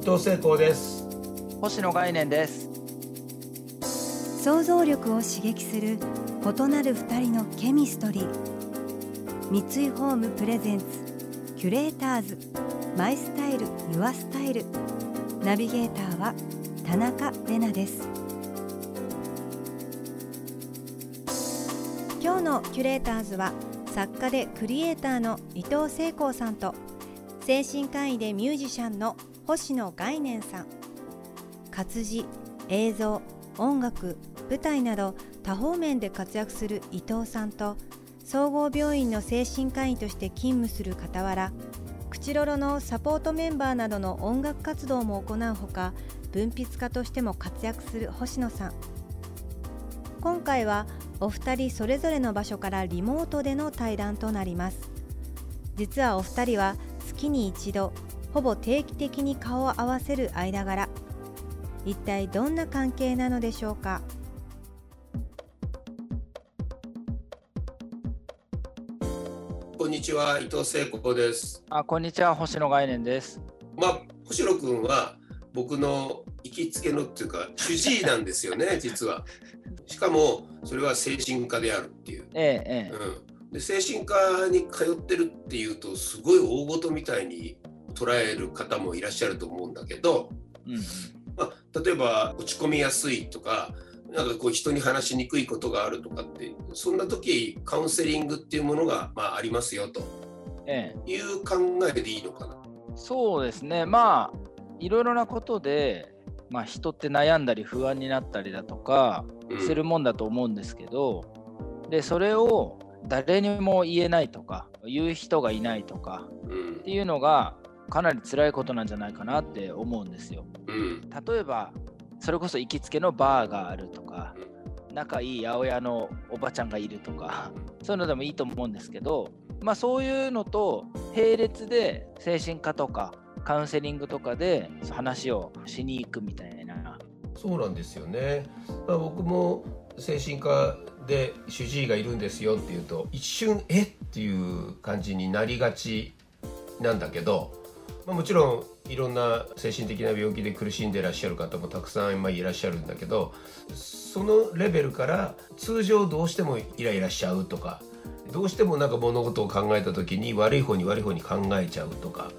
伊藤聖光です。星野概念です。想像力を刺激する異なる二人のケミストリー。三井ホームプレゼンツキュレーターズ。マイスタイルユアスタイル。ナビゲーターは田中れなです。今日のキュレーターズは作家でクリエイターの伊藤聖光さんと精神科医でミュージシャンの星野概念さん。活字映像音楽舞台など多方面で活躍する伊藤さんと総合病院の精神科医として勤務する傍らクチロロのサポートメンバーなどの音楽活動も行うほか文筆家としても活躍する星野さん。今回はお二人それぞれの場所からリモートでの対談となります。実はお二人は月に一度ほぼ定期的に顔を合わせる間柄。一体どんな関係なのでしょうか？こんにちは伊藤聖光です。あこんにちは星野概念です。まあ星野くんは僕の行きつけのっていうか主治医なんですよね 実は。しかもそれは精神科であるっていう、ええええ、うん、で精神科に通ってるっていうとすごい大事みたいに捉える方もいらっしゃると思うんだけど、うんまあ、例えば落ち込みやすいとかなんかこう人に話しにくいことがあるとかってそんな時カウンセリングっていうものがまあありますよと。いう考えでいいのかな、ええ、そうですね。まあいろいろなことで、まあ、人って悩んだり不安になったりだとかするもんだと思うんですけど、うん、でそれを誰にも言えないとか言う人がいないとか、っていうのがかなり辛いことなんじゃないかなって思うんですよ。うん、例えばそれこそ行きつけのバーがあるとか、仲いい八百屋のおばちゃんがいるとかそういうのでもいいと思うんですけど、まあ、そういうのと並列で精神科とかカウンセリングとかで話をしに行くみたいな。そうなんですよね、まあ、僕も精神科で主治医がいるんですよっていうと一瞬え？っていう感じになりがちなんだけどまあ、もちろんいろんな精神的な病気で苦しんでいらっしゃる方もたくさん今いらっしゃるんだけどそのレベルから通常どうしてもイライラしちゃうとかどうしてもなんか物事を考えた時に悪い方に悪い方に考えちゃうとか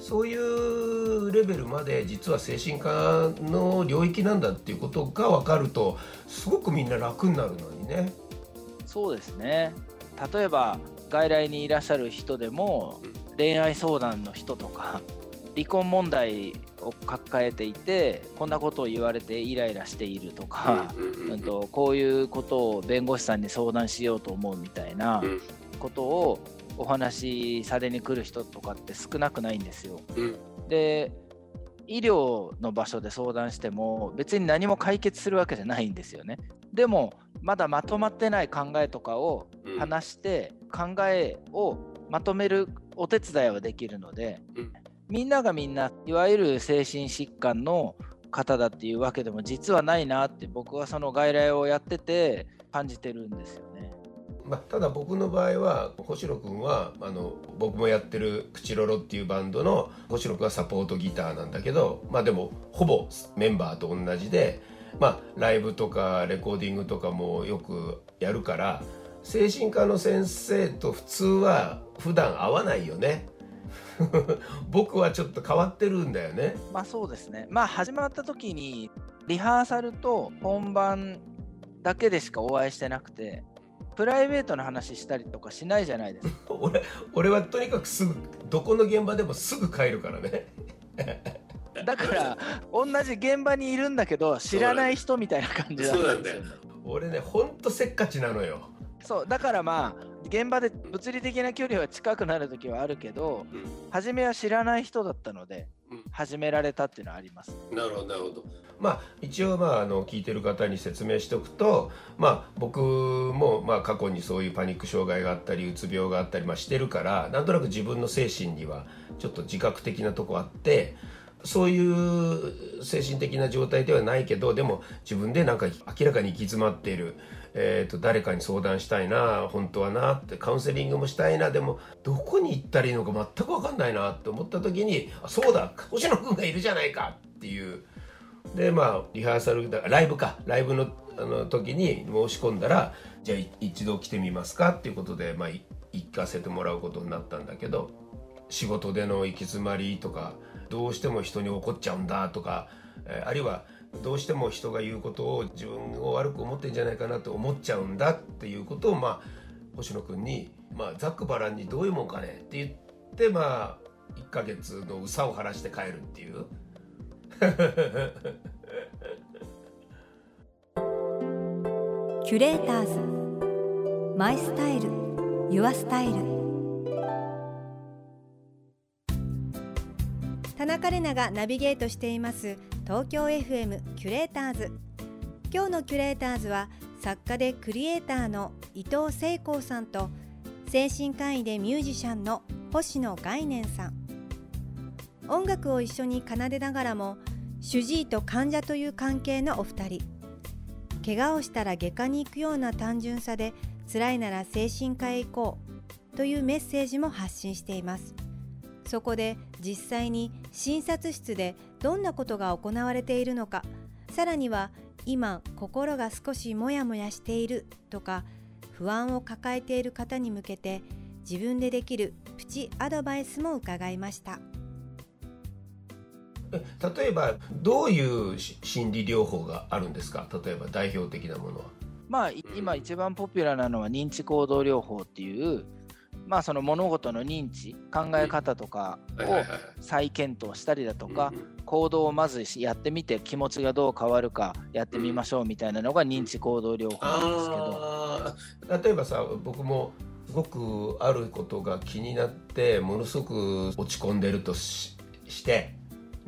そういうレベルまで実は精神科の領域なんだっていうことが分かるとすごくみんな楽になるのにね。そうですね例えば外来にいらっしゃる人でも恋愛相談の人とか 離婚問題を抱えていてこんなことを言われてイライラしているとか、うんとこういうことを弁護士さんに相談しようと思うみたいなことをお話しされに来る人とかって少なくないんですよ。で医療の場所で相談しても別に何も解決するわけじゃないんですよね。でもまだまとまってない考えとかを話して考えをまとめるお手伝いはできるので、うん、みんながみんないわゆる精神疾患の方だっていうわけでも実はないなって僕はその外来をやってて感じてるんですよね。まあ、ただ僕の場合は星野君はあの僕もやってる「クチロロ」っていうバンドの星野君はサポートギターなんだけどまあでもほぼメンバーと同じで、まあ、ライブとかレコーディングとかもよくやるから精神科の先生と普通は普段会わないよね。僕はちょっと変わってるんだよね。まあそうですね。まあ始まった時にリハーサルと本番だけでしかお会いしてなくてプライベートの話したりとかしないじゃないですか。俺俺はとにかくすぐどこの現場でもすぐ帰るからね。だから同じ現場にいるんだけど知らない人みたいな感じなんだよ。俺ねほんとせっかちなのよ。そうだからまあ現場で物理的な距離は近くなる時はあるけど、うん、初めは知らない人だったので始められたっていうのはあります。なるほどなるほど。まあ一応まああの聞いてる方に説明しておくと、まあ僕もまあ過去にそういうパニック障害があったりうつ病があったりまあしてるから、なんとなく自分の精神にはちょっと自覚的なとこあって。そういう精神的な状態ではないけどでも自分でなんか明らかに行き詰まっている、えー、と誰かに相談したいな本当はなってカウンセリングもしたいなでもどこに行ったらいいのか全く分かんないなって思った時にあそうだ星野君がいるじゃないかっていう。でまあリハーサルだライブか。ライブのあの時に申し込んだらじゃあ一度来てみますかっていうことで、まあ、行かせてもらうことになったんだけど仕事での行き詰まりとかどうしても人に怒っちゃうんだとか、えーあるいはどうしても人が言うことを自分を悪く思ってんじゃないかなと思っちゃうんだっていうことをまあ星野君に、まあ、ざっくばらんにどういうもんかねって言ってまあ1ヶ月のうさを晴らして帰るっていう。キュレーターズ。マイスタイル。ユアスタイル。田中れながナビゲートしています。東京 FM キュレーターズ。今日のキュレーターズは作家でクリエイターの伊藤聖光さんと精神科医でミュージシャンの星野概念さん。音楽を一緒に奏でながらも主治医と患者という関係のお二人。怪我をしたら外科に行くような単純さで辛いなら精神科へ行こうというメッセージも発信しています。そこで実際に診察室でどんなことが行われているのかさらには今心が少しモヤモヤしているとか不安を抱えている方に向けて自分でできるプチアドバイスも伺いましたえ例えばどういうし心理療法があるんですか？例えば代表的なものは。まあい今一番ポピュラーなのは認知行動療法っていうまあその物事の認知考え方とかを再検討したりだとか行動をまずしやってみて気持ちがどう変わるかやってみましょうみたいなのが認知行動療法なんですけど。例えばさ僕もすごくあることが気になってものすごく落ち込んでるとしして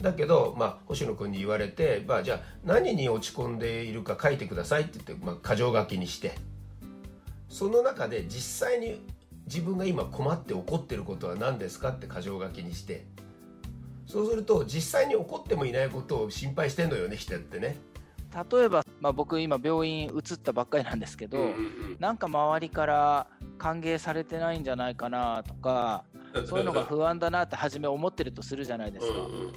だけど、まあ、星野君に言われて、まあ、じゃあ何に落ち込んでいるか書いてくださいって言って、まあ、箇条書きにして。その中で実際に自分が今困って怒ってることは何ですかって箇条書きにしてそうすると実際に怒ってもいないことを心配してんのよね人ってね。例えば、まあ、僕今病院移ったばっかりなんですけど、なんか周りから歓迎されてないんじゃないかなとかそういうのが不安だなって初め思ってるとするじゃないですか。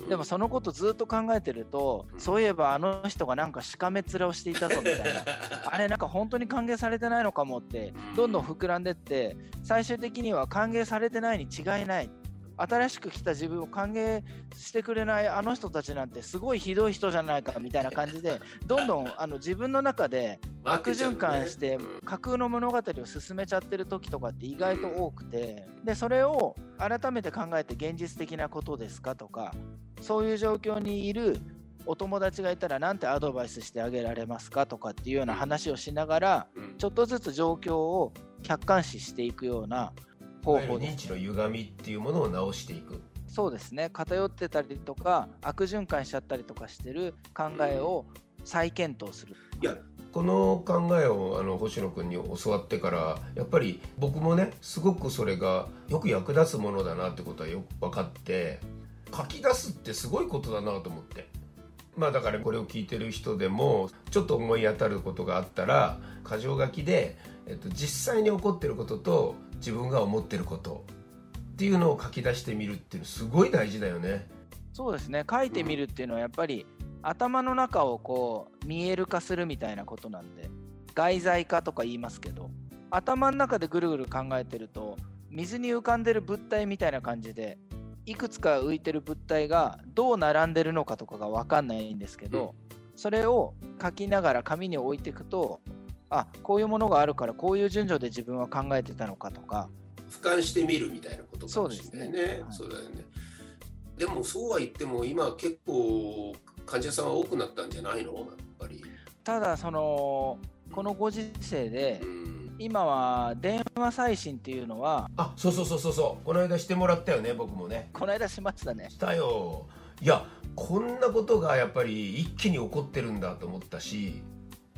でもそのことずっと考えてるとそういえばあの人がなんかしかめ面をしていたぞみたいな。あれなんか本当に歓迎されてないのかもってどんどん膨らんでって最終的には歓迎されてないに違いない新しく来た自分を歓迎してくれないあの人たちなんてすごいひどい人じゃないかみたいな感じで どんどんあの自分の中で悪循環して架空の物語を進めちゃってる時とかって意外と多くてでそれを改めて考えて現実的なことですかとかそういう状況にいるお友達がいたら何てアドバイスしてあげられますかとかっていうような話をしながらちょっとずつ状況を客観視していくような方法です。認知の歪みっていうものを直していく。そうですね偏ってたりとか悪循環しちゃったりとかしてる考えを再検討する。いやこの考えをあの星野君に教わってからやっぱり僕もねすごくそれがよく役立つものだなってことはよく分かって書き出すってすごいことだなと思ってまあだからこれを聞いてる人でもちょっと思い当たることがあったら箇条書きで、えっと、実際に起こってることと自分が思ってることっていうのを書き出してみるっていうのすごい大事だよね。そうですね。書いてみるっていうのはやっぱり頭の中をこう見える化するみたいなことなんで外在化とか言いますけど頭の中でぐるぐる考えてると水に浮かんでる物体みたいな感じでいくつか浮いてる物体がどう並んでるのかとかが分かんないんですけど、それを書きながら紙に置いていくとあこういうものがあるからこういう順序で自分は考えてたのかとか俯瞰してみるみたいなことかもしれないね。そうですねはいね。でもそうは言っても今結構患者さんは多くなったんじゃないの？やっぱり。ただそのこのご時世でうん今は電話再診っていうのはあそうそうそうそうそうこの間してもらったよね僕もね。この間しましたねしたよ。いやこんなことがやっぱり一気に起こってるんだと思ったし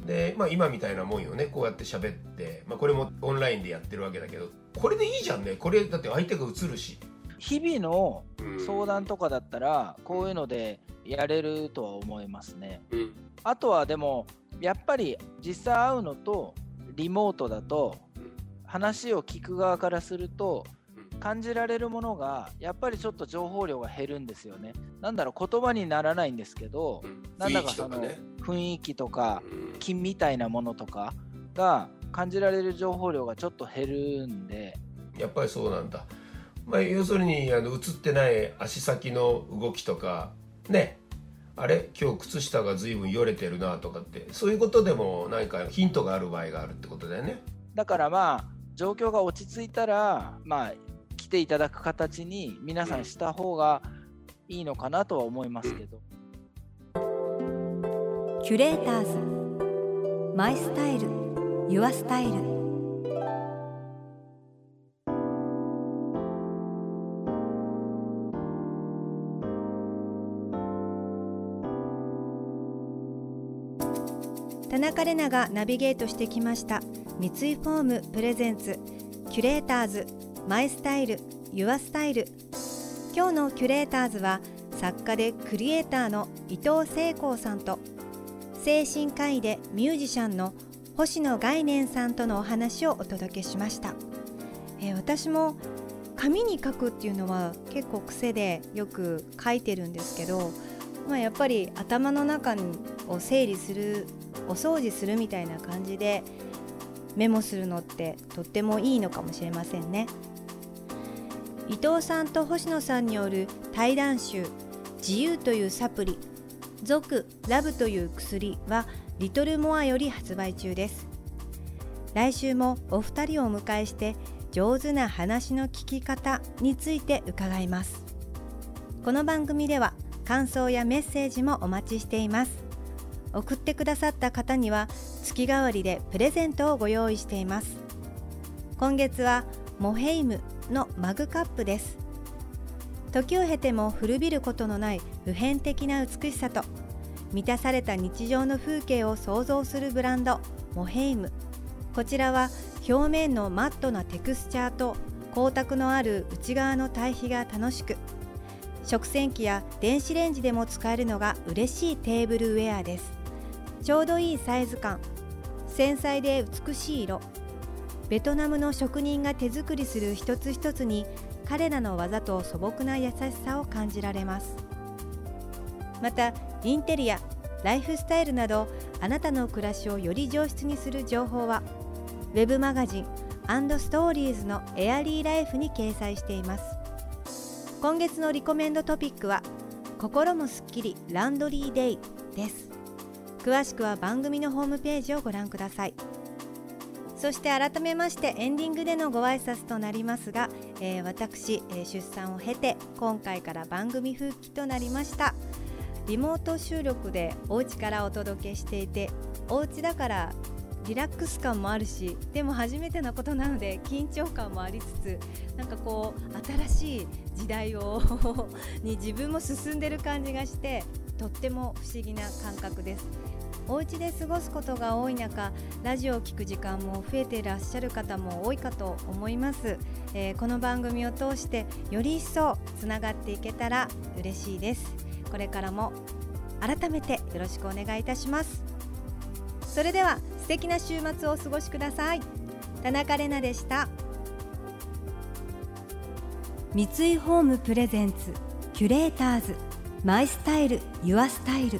で、まあ、今みたいなもんよね。こうやって喋って、まあ、これもオンラインでやってるわけだけど。これでいいじゃんね。これだって相手が映るし。日々の相談とかだったらこういうのでやれるとは思いますね、うん、あとはでもやっぱり実際会うのとリモートだと話を聞く側からすると感じられるものがやっぱりちょっと情報量が減るんですよね。なんだろう言葉にならないんですけど、うん、なんだかその雰囲気とか気みたいなものとかが感じられる情報量がちょっと減るんで。やっぱりそうなんだ、まあ、要するにあの映ってない足先の動きとかね。あれ？今日靴下が随分よれてるなとかって。そういうことでも何かヒントがある場合があるってことだよね。だからまあ状況が落ち着いたらまあ来ていただく形に皆さんした方がいいのかなとは思いますけど、キュレーターズマイスタイルユアスタイル。田中麗奈がナビゲートしてきました。三井ホーム presents。キュレーターズ My Style Your Style。今日のキュレーターズは作家でクリエイターの伊藤聖光さんと精神科医でミュージシャンの星野概念さんとのお話をお届けしました、えー、私も紙に書くっていうのは結構癖でよく書いてるんですけど、まあ、やっぱり頭の中を整理するお掃除するみたいな感じでメモするのってとってもいいのかもしれませんね。伊藤さんと星野さんによる対談集「自由というサプリ」族ラブという薬はリトルモアより発売中です。来週もお二人をお迎えして上手な話の聞き方について伺います。この番組では感想やメッセージもお待ちしています。送ってくださった方には月替わりでプレゼントをご用意しています。今月はモヘイムのマグカップです。時を経ても古びることのない普遍的な美しさと満たされた日常の風景を想像するブランドモヘイム。こちらは表面のマットなテクスチャーと光沢のある内側の対比が楽しく食洗機や電子レンジでも使えるのが嬉しいテーブルウェアです。ちょうどいいサイズ感。繊細で美しい色。ベトナムの職人が手作りする一つ一つに彼らの技と素朴な優しさを感じられます。またインテリアライフスタイルなどあなたの暮らしをより上質にする情報は web マガジンストーリーズのエアリーライフに掲載しています。今月のリコメンドトピックは心もすっきりランドリーデイです。詳しくは番組のホームページをご覧ください。そして改めましてエンディングでのご挨拶となりますが、えー、私、えー、出産を経て今回から番組復帰となりました。リモート収録でお家からお届けしていてお家だからリラックス感もあるしでも初めてのことなので緊張感もありつつなんかこう新しい時代を に自分も進んでる感じがしてとっても不思議な感覚です。お家で過ごすことが多い中ラジオを聴く時間も増えていらっしゃる方も多いかと思います、えー、この番組を通してより一層つながっていけたら嬉しいです。これからも改めてよろしくお願いいたします。それでは素敵な週末をお過ごしください。田中れなでした。三井ホームプレゼンツキュレーターズマイスタイルユアスタイル。